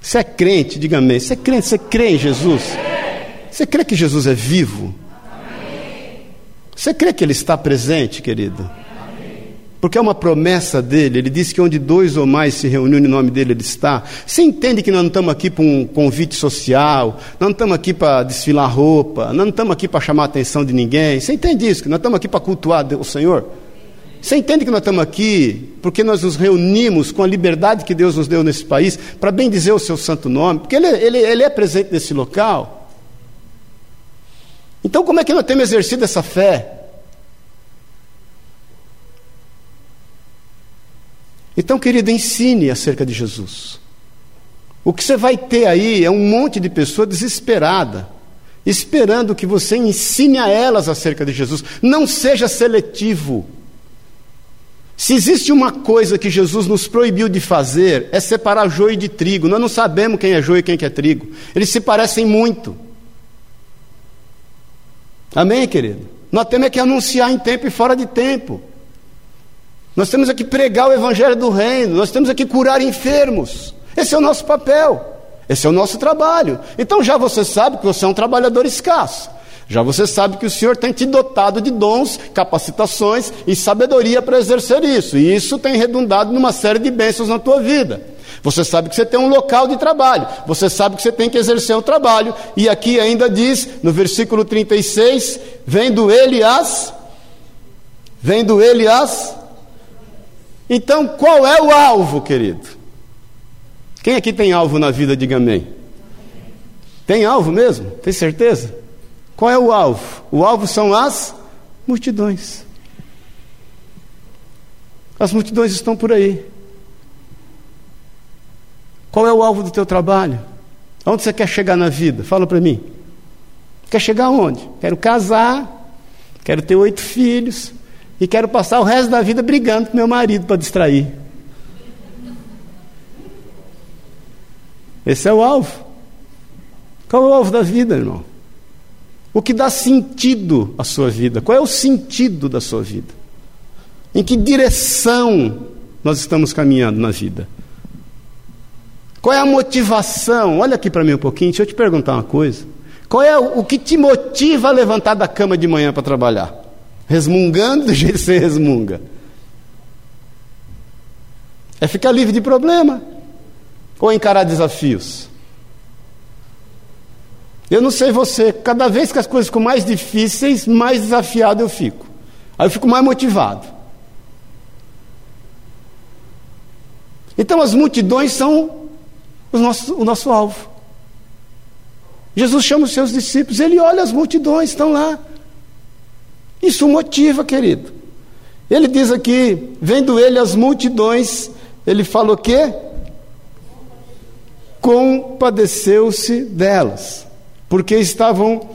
Você é crente, diga amém. Você é crente, você crê em Jesus? Você crê que Jesus é vivo? Você crê que Ele está presente, querido? Porque é uma promessa dele, ele disse que onde dois ou mais se reúnem no nome dele, ele está. Você entende que nós não estamos aqui para um convite social, nós não estamos aqui para desfilar roupa, nós não estamos aqui para chamar a atenção de ninguém. Você entende isso? Que nós estamos aqui para cultuar o Senhor? Você entende que nós estamos aqui porque nós nos reunimos com a liberdade que Deus nos deu nesse país para bem dizer o seu santo nome? Porque Ele, ele, ele é presente nesse local. Então, como é que nós temos exercido essa fé? Então, querido, ensine acerca de Jesus. O que você vai ter aí é um monte de pessoa desesperada, esperando que você ensine a elas acerca de Jesus. Não seja seletivo. Se existe uma coisa que Jesus nos proibiu de fazer, é separar joio de trigo. Nós não sabemos quem é joio e quem é trigo. Eles se parecem muito. Amém, querido? Nós temos que anunciar em tempo e fora de tempo. Nós temos aqui pregar o evangelho do reino, nós temos aqui curar enfermos. Esse é o nosso papel. Esse é o nosso trabalho. Então já você sabe que você é um trabalhador escasso. Já você sabe que o Senhor tem te dotado de dons, capacitações e sabedoria para exercer isso. E isso tem redundado numa série de bênçãos na tua vida. Você sabe que você tem um local de trabalho, você sabe que você tem que exercer o trabalho, e aqui ainda diz, no versículo 36, vendo ele as. Vendo ele as. Então, qual é o alvo, querido? Quem aqui tem alvo na vida, diga amém. Tem alvo mesmo? Tem certeza? Qual é o alvo? O alvo são as multidões. As multidões estão por aí. Qual é o alvo do teu trabalho? Aonde você quer chegar na vida? Fala para mim. Quer chegar aonde? Quero casar, quero ter oito filhos e quero passar o resto da vida brigando com meu marido para distrair. Esse é o alvo. Qual é o alvo da vida, irmão? O que dá sentido à sua vida? Qual é o sentido da sua vida? Em que direção nós estamos caminhando na vida? Qual é a motivação? Olha aqui para mim um pouquinho, deixa eu te perguntar uma coisa. Qual é o, que te motiva a levantar da cama de manhã para trabalhar? Resmungando do jeito que você resmunga. É ficar livre de problema. Ou encarar desafios. Eu não sei você, cada vez que as coisas ficam mais difíceis, mais desafiado eu fico. Aí eu fico mais motivado. Então as multidões são o nosso, o nosso alvo. Jesus chama os seus discípulos, ele olha as multidões, estão lá. Isso motiva, querido. Ele diz aqui, vendo ele as multidões, ele fala o quê? Compadeceu-se delas porque estavam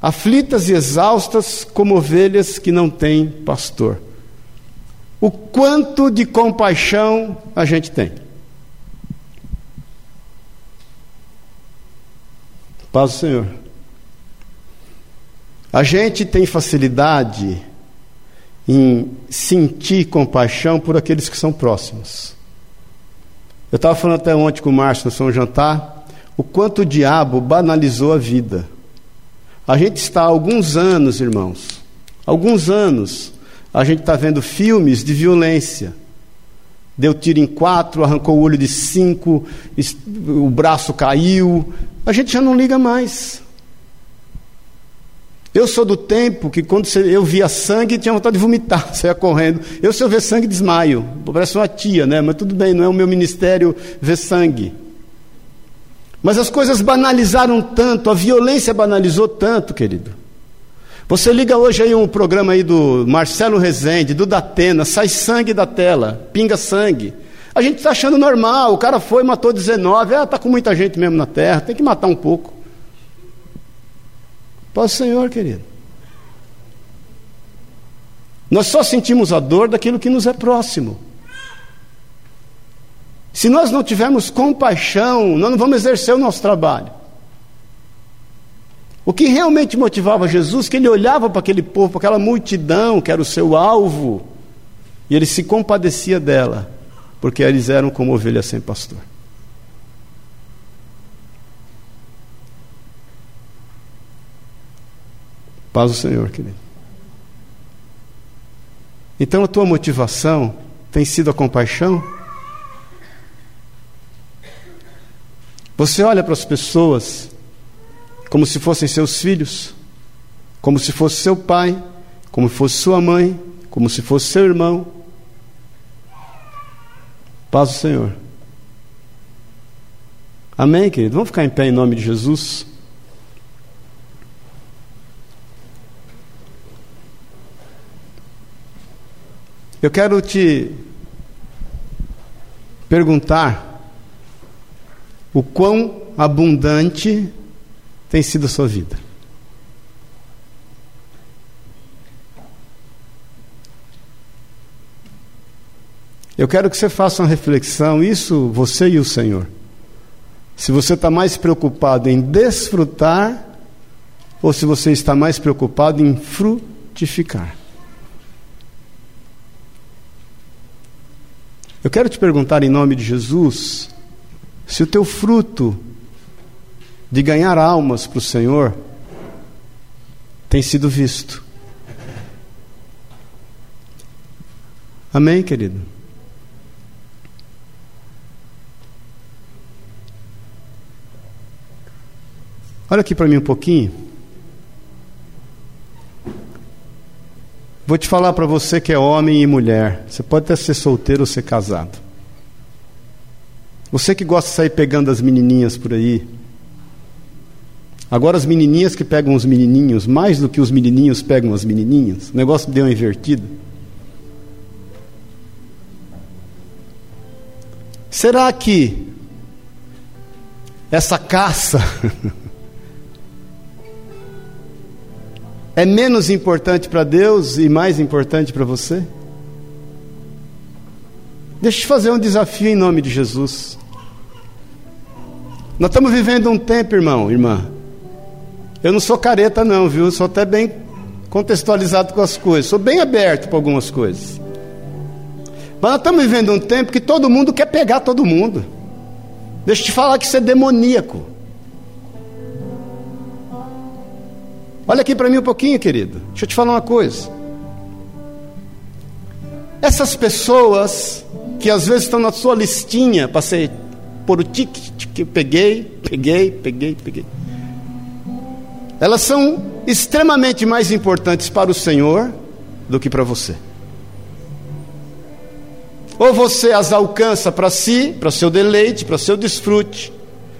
aflitas e exaustas como ovelhas que não têm pastor. O quanto de compaixão a gente tem. Paz do Senhor. A gente tem facilidade em sentir compaixão por aqueles que são próximos. Eu estava falando até ontem com o Márcio no São Jantar, o quanto o diabo banalizou a vida. A gente está há alguns anos, irmãos, alguns anos, a gente está vendo filmes de violência. Deu tiro em quatro, arrancou o olho de cinco, o braço caiu. A gente já não liga mais. Eu sou do tempo que quando eu via sangue tinha vontade de vomitar, saia correndo. Eu, se eu ver sangue, desmaio. Parece uma tia, né? Mas tudo bem, não é o meu ministério ver sangue. Mas as coisas banalizaram tanto, a violência banalizou tanto, querido. Você liga hoje aí um programa aí do Marcelo Rezende, do Datena, sai sangue da tela, pinga sangue. A gente está achando normal, o cara foi, matou 19, ah, está com muita gente mesmo na terra, tem que matar um pouco. Paz Senhor, querido. Nós só sentimos a dor daquilo que nos é próximo. Se nós não tivermos compaixão, nós não vamos exercer o nosso trabalho. O que realmente motivava Jesus, que ele olhava para aquele povo, para aquela multidão que era o seu alvo, e ele se compadecia dela, porque eles eram como ovelhas sem pastor. Paz do Senhor, querido. Então a tua motivação tem sido a compaixão? Você olha para as pessoas como se fossem seus filhos, como se fosse seu pai, como se fosse sua mãe, como se fosse seu irmão. Paz do Senhor. Amém, querido? Vamos ficar em pé em nome de Jesus. Eu quero te perguntar o quão abundante tem sido a sua vida. Eu quero que você faça uma reflexão, isso você e o Senhor. Se você está mais preocupado em desfrutar ou se você está mais preocupado em frutificar. Eu quero te perguntar em nome de Jesus se o teu fruto de ganhar almas para o Senhor tem sido visto. Amém, querido? Olha aqui para mim um pouquinho. Vou te falar para você que é homem e mulher. Você pode até ser solteiro ou ser casado. Você que gosta de sair pegando as menininhas por aí. Agora as menininhas que pegam os menininhos, mais do que os menininhos pegam as menininhas. O negócio deu uma invertida. Será que essa caça é menos importante para Deus e mais importante para você? Deixa eu te fazer um desafio em nome de Jesus. Nós estamos vivendo um tempo, irmão, irmã. Eu não sou careta, não, viu? sou até bem contextualizado com as coisas. Sou bem aberto para algumas coisas. Mas nós estamos vivendo um tempo que todo mundo quer pegar todo mundo. Deixa eu te falar que isso é demoníaco. Olha aqui para mim um pouquinho, querido. Deixa eu te falar uma coisa. Essas pessoas que às vezes estão na sua listinha para ser por o tique, que peguei, peguei, peguei, peguei. Elas são extremamente mais importantes para o Senhor do que para você. Ou você as alcança para si, para seu deleite, para seu desfrute,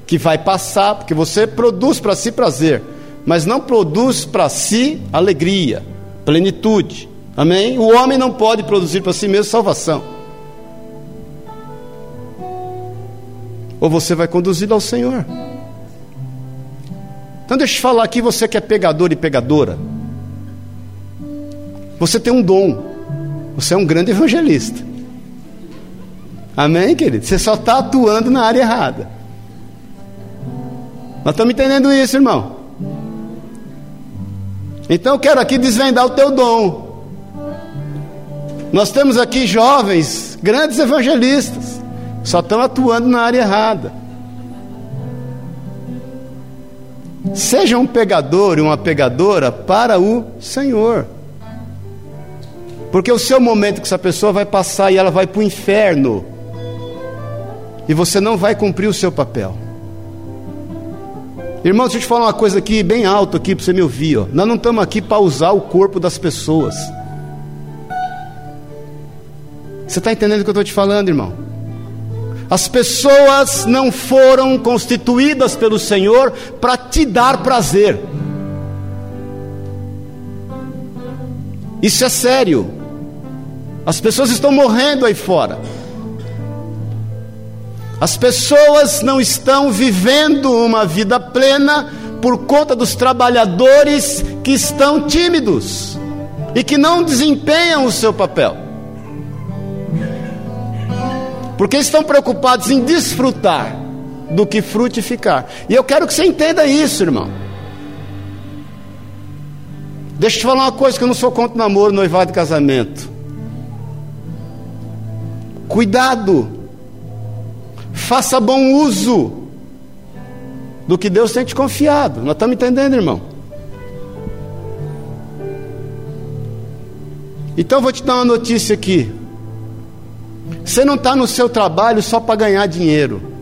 que vai passar, porque você produz para si prazer mas não produz para si alegria, plenitude. Amém? O homem não pode produzir para si mesmo salvação. Ou você vai conduzi-lo ao Senhor. Então deixa eu falar aqui, você que é pegador e pegadora. Você tem um dom. Você é um grande evangelista. Amém, querido? Você só está atuando na área errada. Nós estamos entendendo isso, irmão. Então eu quero aqui desvendar o teu dom. Nós temos aqui jovens, grandes evangelistas, só estão atuando na área errada. Seja um pegador e uma pegadora para o Senhor. Porque o seu momento que essa pessoa vai passar e ela vai para o inferno. E você não vai cumprir o seu papel. Irmão, deixa eu te falar uma coisa aqui, bem alto aqui, para você me ouvir. Ó. Nós não estamos aqui para usar o corpo das pessoas. Você está entendendo o que eu estou te falando, irmão? As pessoas não foram constituídas pelo Senhor para te dar prazer. Isso é sério. As pessoas estão morrendo aí fora. As pessoas não estão vivendo uma vida plena por conta dos trabalhadores que estão tímidos e que não desempenham o seu papel. Porque estão preocupados em desfrutar do que frutificar. E eu quero que você entenda isso, irmão. Deixa eu te falar uma coisa que eu não sou contra namoro, noivado e casamento. Cuidado, faça bom uso do que Deus tem te confiado. Nós estamos entendendo, irmão? Então vou te dar uma notícia aqui. Você não está no seu trabalho só para ganhar dinheiro.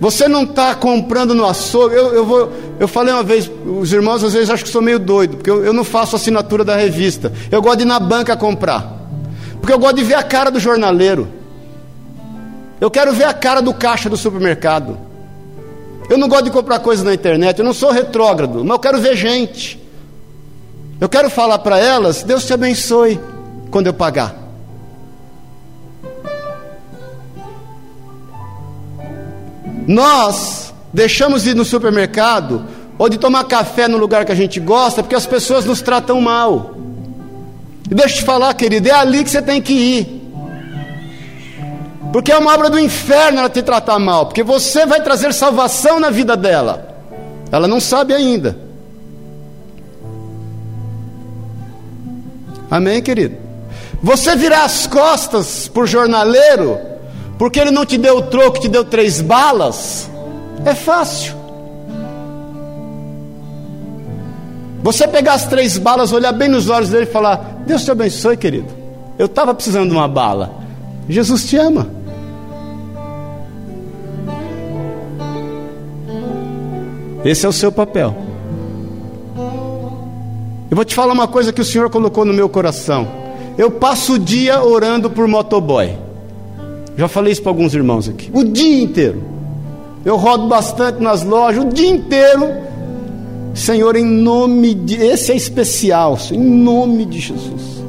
Você não está comprando no açougue. Eu, eu, vou, eu falei uma vez, os irmãos às vezes acham que sou meio doido, porque eu, eu não faço assinatura da revista. Eu gosto de ir na banca comprar. Porque eu gosto de ver a cara do jornaleiro. Eu quero ver a cara do caixa do supermercado. Eu não gosto de comprar coisas na internet, eu não sou retrógrado, mas eu quero ver gente. Eu quero falar para elas: Deus te abençoe quando eu pagar. Nós deixamos de ir no supermercado ou de tomar café no lugar que a gente gosta porque as pessoas nos tratam mal. E deixa eu te falar, querido, é ali que você tem que ir. Porque é uma obra do inferno ela te tratar mal, porque você vai trazer salvação na vida dela. Ela não sabe ainda. Amém, querido? Você virar as costas por jornaleiro, porque ele não te deu o troco, te deu três balas, é fácil. Você pegar as três balas, olhar bem nos olhos dele e falar: Deus te abençoe, querido. Eu estava precisando de uma bala. Jesus te ama. Esse é o seu papel. Eu vou te falar uma coisa que o Senhor colocou no meu coração. Eu passo o dia orando por motoboy. Já falei isso para alguns irmãos aqui. O dia inteiro. Eu rodo bastante nas lojas, o dia inteiro Senhor, em nome de. Esse é especial, em nome de Jesus.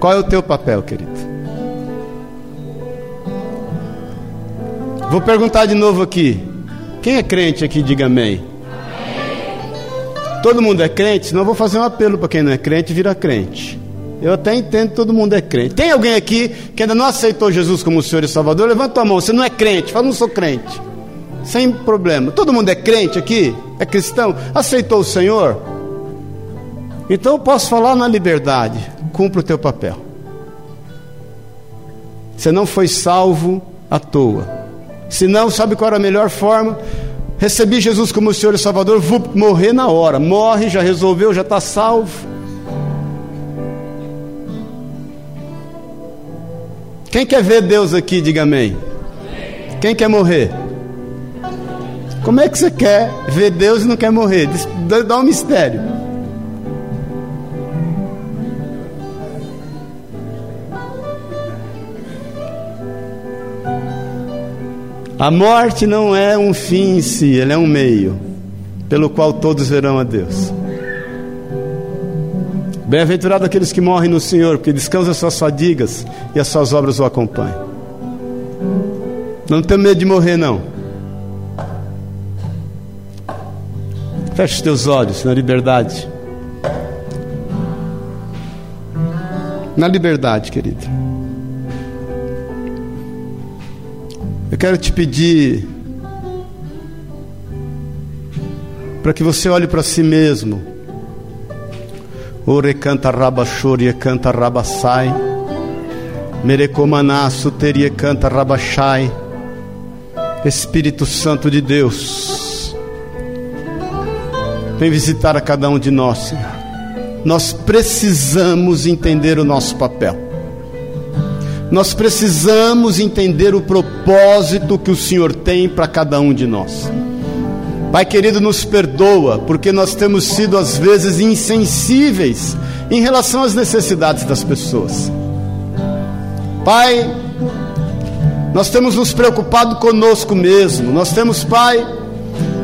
Qual é o teu papel, querido? Vou perguntar de novo aqui. Quem é crente aqui, diga amém. Todo mundo é crente? Eu vou fazer um apelo para quem não é crente, vira crente. Eu até entendo que todo mundo é crente. Tem alguém aqui que ainda não aceitou Jesus como Senhor e Salvador? Levanta a mão. Você não é crente. Fala, não sou crente. Sem problema. Todo mundo é crente aqui? É cristão? Aceitou o Senhor? Então eu posso falar na liberdade. Cumpra o teu papel. Você não foi salvo à toa. Se não, sabe qual era a melhor forma? Recebi Jesus como Senhor e Salvador, vou morrer na hora. Morre, já resolveu, já está salvo. Quem quer ver Deus aqui, diga amém. Quem quer morrer? Como é que você quer ver Deus e não quer morrer? Dá um mistério. A morte não é um fim em si, ela é um meio pelo qual todos verão a Deus. Bem-aventurado aqueles que morrem no Senhor, porque descansam as suas fadigas e as suas obras o acompanham. Não tenha medo de morrer, não. Feche os teus olhos na liberdade. Na liberdade, querido. Eu quero te pedir para que você olhe para si mesmo. Ore canta rabachori canta rabassai. Merecomaná suteria canta rabachai. Espírito Santo de Deus, vem visitar a cada um de nós, Senhor. Nós precisamos entender o nosso papel. Nós precisamos entender o propósito que o Senhor tem para cada um de nós. Pai querido, nos perdoa, porque nós temos sido às vezes insensíveis em relação às necessidades das pessoas. Pai, nós temos nos preocupado conosco mesmo, nós temos, Pai,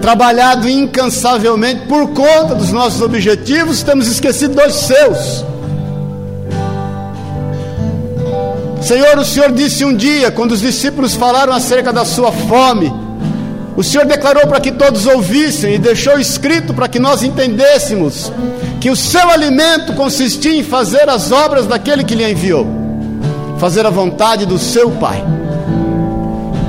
trabalhado incansavelmente por conta dos nossos objetivos, temos esquecido dos seus. Senhor, o Senhor disse um dia, quando os discípulos falaram acerca da sua fome, o Senhor declarou para que todos ouvissem e deixou escrito para que nós entendêssemos que o seu alimento consistia em fazer as obras daquele que lhe enviou, fazer a vontade do seu Pai.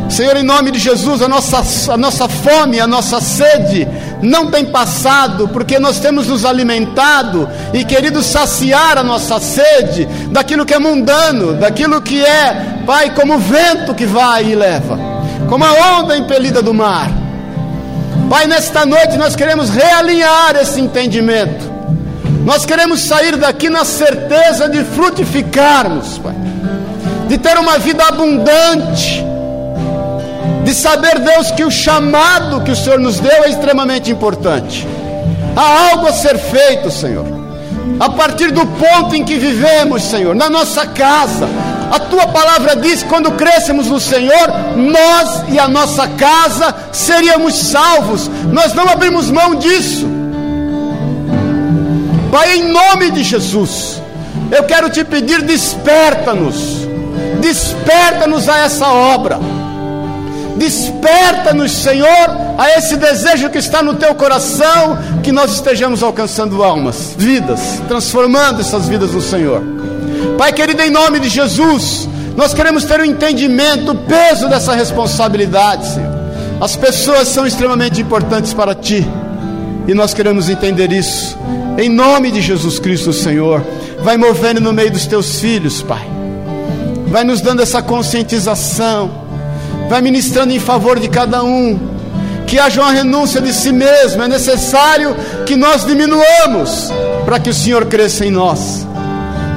Senhor, em nome de Jesus, a nossa, a nossa fome, a nossa sede não tem passado, porque nós temos nos alimentado e querido saciar a nossa sede daquilo que é mundano, daquilo que é, Pai, como o vento que vai e leva como a onda impelida do mar. Pai, nesta noite nós queremos realinhar esse entendimento. Nós queremos sair daqui na certeza de frutificarmos, Pai, de ter uma vida abundante, de saber, Deus, que o chamado que o Senhor nos deu é extremamente importante. Há algo a ser feito, Senhor, a partir do ponto em que vivemos, Senhor, na nossa casa, a tua palavra diz: quando crescemos no Senhor, nós e a nossa casa seríamos salvos. Nós não abrimos mão disso. Pai, em nome de Jesus, eu quero te pedir: desperta-nos, desperta-nos a essa obra. Desperta-nos, Senhor, a esse desejo que está no teu coração, que nós estejamos alcançando almas, vidas, transformando essas vidas no Senhor. Pai querido, em nome de Jesus, nós queremos ter o um entendimento, o peso dessa responsabilidade, Senhor. As pessoas são extremamente importantes para Ti, e nós queremos entender isso. Em nome de Jesus Cristo, Senhor, vai movendo no meio dos Teus filhos, Pai. Vai nos dando essa conscientização, vai ministrando em favor de cada um. Que haja uma renúncia de si mesmo, é necessário que nós diminuamos para que o Senhor cresça em nós.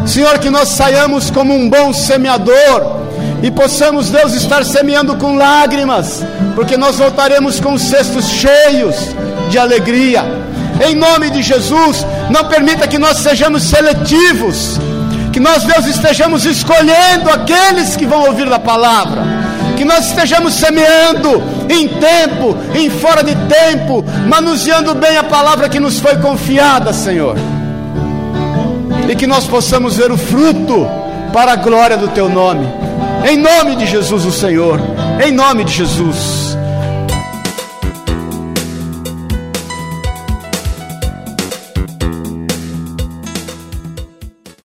Senhor, que nós saiamos como um bom semeador e possamos, Deus, estar semeando com lágrimas, porque nós voltaremos com os cestos cheios de alegria. Em nome de Jesus, não permita que nós sejamos seletivos, que nós, Deus, estejamos escolhendo aqueles que vão ouvir a palavra, que nós estejamos semeando em tempo, em fora de tempo, manuseando bem a palavra que nos foi confiada, Senhor e que nós possamos ver o fruto para a glória do teu nome. Em nome de Jesus, o Senhor. Em nome de Jesus.